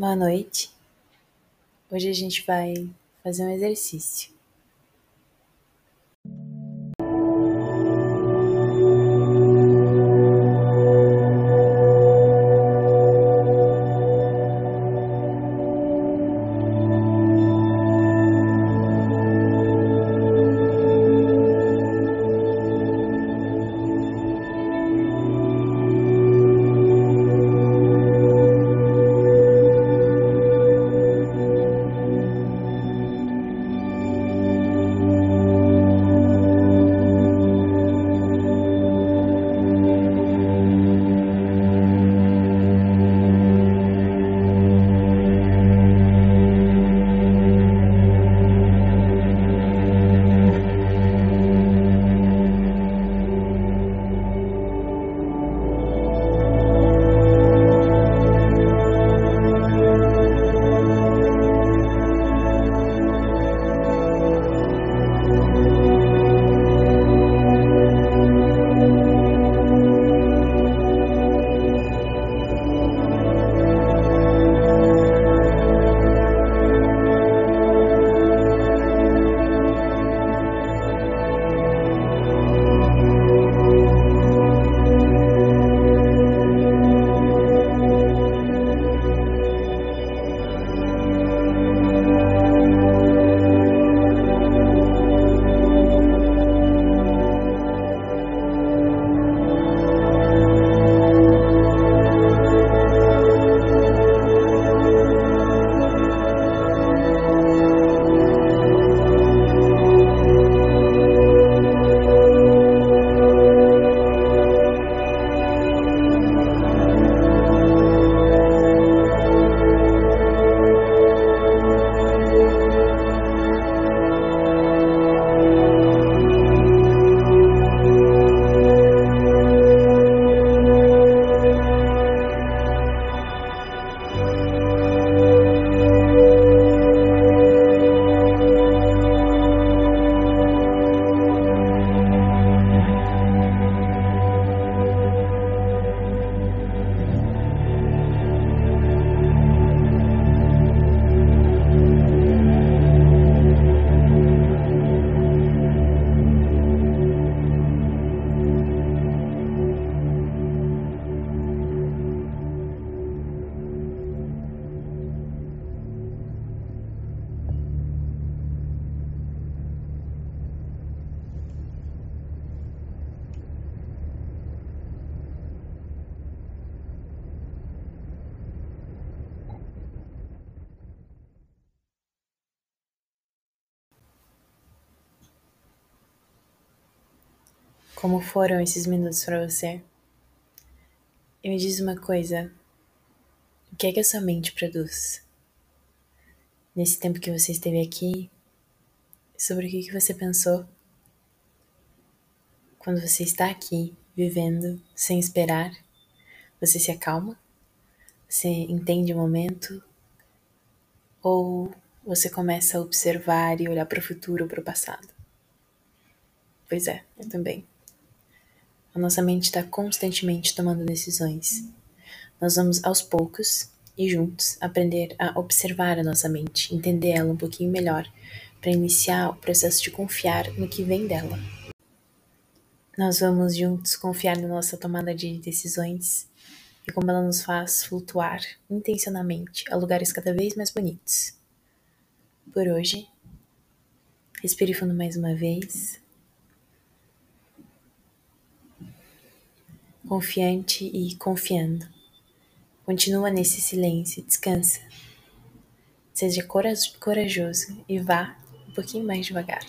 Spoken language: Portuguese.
Boa noite. Hoje a gente vai fazer um exercício. Como foram esses minutos para você? E me diz uma coisa: o que é que a sua mente produz? Nesse tempo que você esteve aqui, sobre o que, que você pensou? Quando você está aqui, vivendo, sem esperar, você se acalma? Você entende o momento? Ou você começa a observar e olhar para o futuro para o passado? Pois é, eu também. A nossa mente está constantemente tomando decisões. Nós vamos aos poucos e juntos aprender a observar a nossa mente, entender ela um pouquinho melhor, para iniciar o processo de confiar no que vem dela. Nós vamos juntos confiar na nossa tomada de decisões e como ela nos faz flutuar intencionalmente a lugares cada vez mais bonitos. Por hoje, respire fundo mais uma vez. Confiante e confiando. Continua nesse silêncio, descansa. Seja corajoso e vá um pouquinho mais devagar.